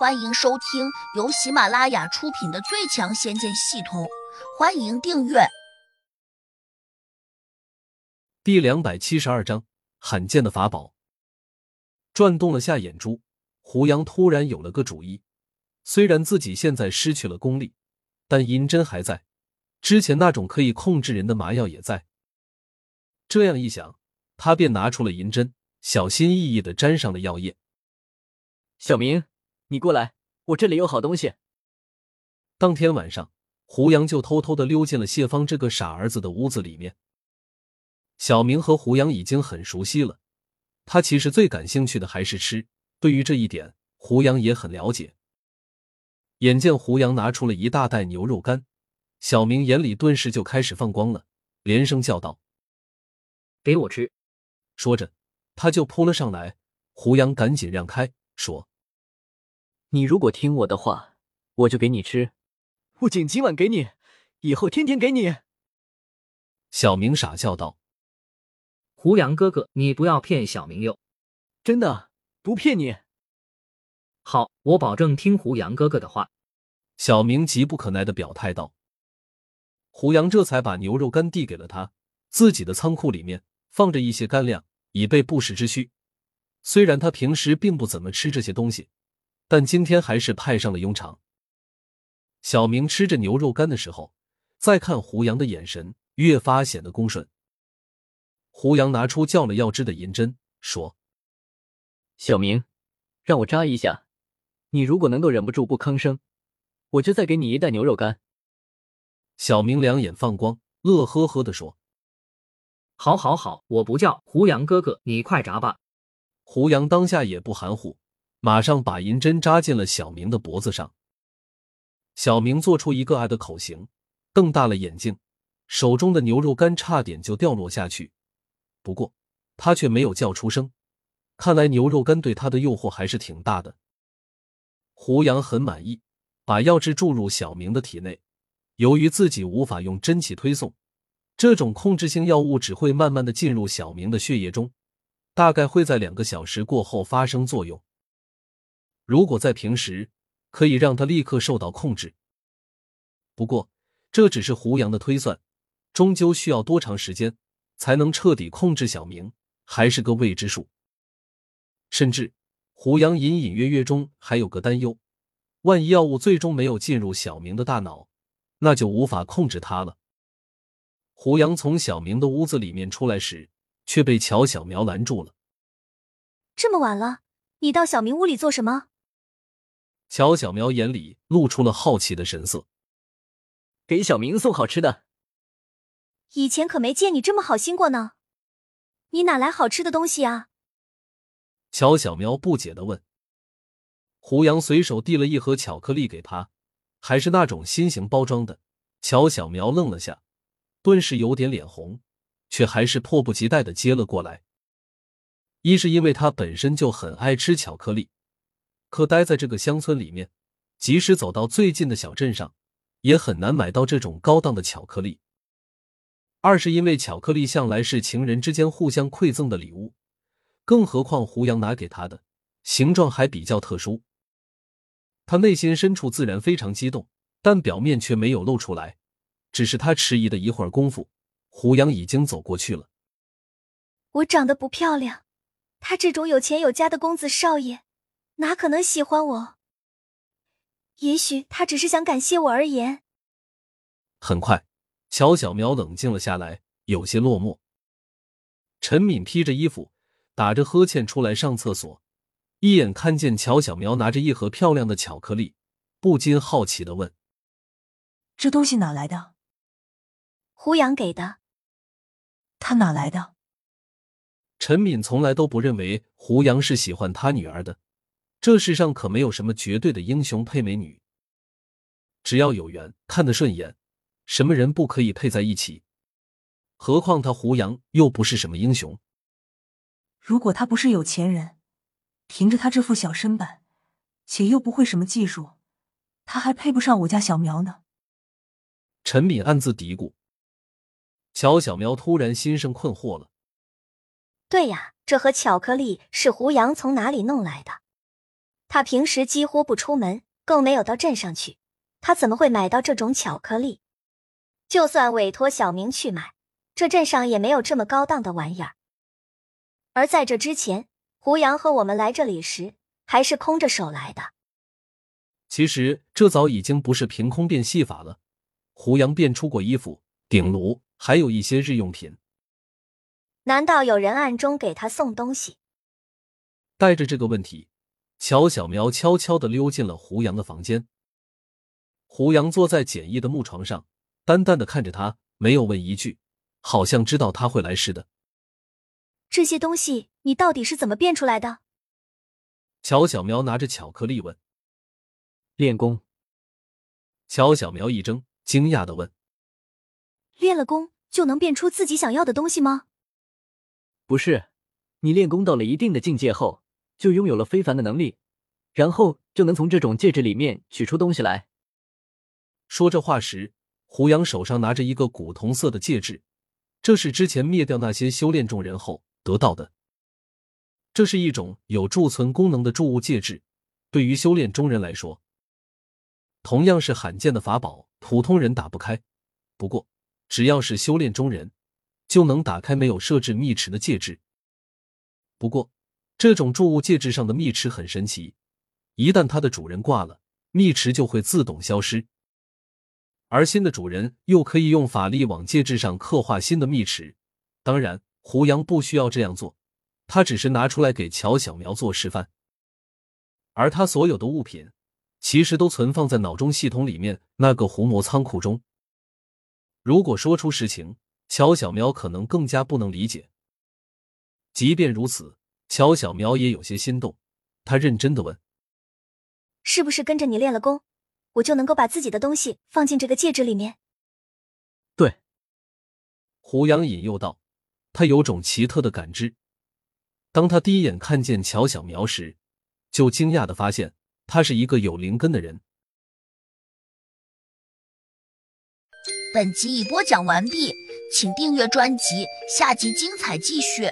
欢迎收听由喜马拉雅出品的《最强仙剑系统》，欢迎订阅。第两百七十二章：罕见的法宝。转动了下眼珠，胡杨突然有了个主意。虽然自己现在失去了功力，但银针还在，之前那种可以控制人的麻药也在。这样一想，他便拿出了银针，小心翼翼的沾上了药液。小明。你过来，我这里有好东西。当天晚上，胡杨就偷偷的溜进了谢芳这个傻儿子的屋子里面。小明和胡杨已经很熟悉了，他其实最感兴趣的还是吃。对于这一点，胡杨也很了解。眼见胡杨拿出了一大袋牛肉干，小明眼里顿时就开始放光了，连声叫道：“给我吃！”说着，他就扑了上来。胡杨赶紧让开，说。你如果听我的话，我就给你吃，不仅今晚给你，以后天天给你。小明傻笑道：“胡杨哥哥，你不要骗小明哟，真的不骗你。”好，我保证听胡杨哥哥的话。小明急不可耐的表态道。胡杨这才把牛肉干递给了他，自己的仓库里面放着一些干粮，以备不时之需。虽然他平时并不怎么吃这些东西。但今天还是派上了用场。小明吃着牛肉干的时候，再看胡杨的眼神越发显得恭顺。胡杨拿出叫了药汁的银针，说：“小明，让我扎一下，你如果能够忍不住不吭声，我就再给你一袋牛肉干。”小明两眼放光，乐呵呵的说：“好，好，好，我不叫胡杨哥哥，你快扎吧。”胡杨当下也不含糊。马上把银针扎进了小明的脖子上。小明做出一个爱的口型，瞪大了眼睛，手中的牛肉干差点就掉落下去。不过他却没有叫出声，看来牛肉干对他的诱惑还是挺大的。胡杨很满意，把药汁注入小明的体内。由于自己无法用真气推送，这种控制性药物只会慢慢的进入小明的血液中，大概会在两个小时过后发生作用。如果在平时，可以让他立刻受到控制。不过，这只是胡杨的推算，终究需要多长时间才能彻底控制小明，还是个未知数。甚至，胡杨隐隐约约中还有个担忧：万一药物最终没有进入小明的大脑，那就无法控制他了。胡杨从小明的屋子里面出来时，却被乔小苗拦住了。这么晚了，你到小明屋里做什么？乔小苗眼里露出了好奇的神色，给小明送好吃的。以前可没见你这么好心过呢，你哪来好吃的东西啊？乔小苗不解的问。胡杨随手递了一盒巧克力给他，还是那种新型包装的。乔小苗愣了下，顿时有点脸红，却还是迫不及待的接了过来。一是因为他本身就很爱吃巧克力。可待在这个乡村里面，即使走到最近的小镇上，也很难买到这种高档的巧克力。二是因为巧克力向来是情人之间互相馈赠的礼物，更何况胡杨拿给他的形状还比较特殊。他内心深处自然非常激动，但表面却没有露出来。只是他迟疑的一会儿功夫，胡杨已经走过去了。我长得不漂亮，他这种有钱有家的公子少爷。哪可能喜欢我？也许他只是想感谢我而言。很快，乔小苗冷静了下来，有些落寞。陈敏披着衣服，打着呵欠出来上厕所，一眼看见乔小苗拿着一盒漂亮的巧克力，不禁好奇的问：“这东西哪来的？”胡杨给的。他哪来的？陈敏从来都不认为胡杨是喜欢他女儿的。这世上可没有什么绝对的英雄配美女，只要有缘，看得顺眼，什么人不可以配在一起？何况他胡杨又不是什么英雄。如果他不是有钱人，凭着他这副小身板，且又不会什么技术，他还配不上我家小苗呢。陈敏暗自嘀咕。乔小苗突然心生困惑了。对呀，这盒巧克力是胡杨从哪里弄来的？他平时几乎不出门，更没有到镇上去，他怎么会买到这种巧克力？就算委托小明去买，这镇上也没有这么高档的玩意儿。而在这之前，胡杨和我们来这里时，还是空着手来的。其实这早已经不是凭空变戏法了，胡杨变出过衣服、顶炉，还有一些日用品。难道有人暗中给他送东西？带着这个问题，乔小苗悄悄的溜进了胡杨的房间。胡杨坐在简易的木床上，淡淡的看着他，没有问一句，好像知道他会来似的。这些东西你到底是怎么变出来的？乔小苗拿着巧克力问。练功。乔小苗一怔，惊讶的问：“练了功就能变出自己想要的东西吗？”不是，你练功到了一定的境界后，就拥有了非凡的能力，然后就能从这种戒指里面取出东西来。说这话时，胡杨手上拿着一个古铜色的戒指，这是之前灭掉那些修炼众人后得到的。这是一种有贮存功能的铸物戒指，对于修炼中人来说，同样是罕见的法宝，普通人打不开。不过，只要是修炼中人。就能打开没有设置密匙的戒指。不过，这种铸物戒指上的密池很神奇，一旦它的主人挂了，密池就会自动消失。而新的主人又可以用法力往戒指上刻画新的密池。当然，胡杨不需要这样做，他只是拿出来给乔小苗做示范。而他所有的物品，其实都存放在脑中系统里面那个胡魔仓库中。如果说出实情。乔小苗可能更加不能理解。即便如此，乔小苗也有些心动。他认真的问：“是不是跟着你练了功，我就能够把自己的东西放进这个戒指里面？”对。胡杨引诱道：“他有种奇特的感知。当他第一眼看见乔小苗时，就惊讶的发现他是一个有灵根的人。”本集已播讲完毕。请订阅专辑，下集精彩继续。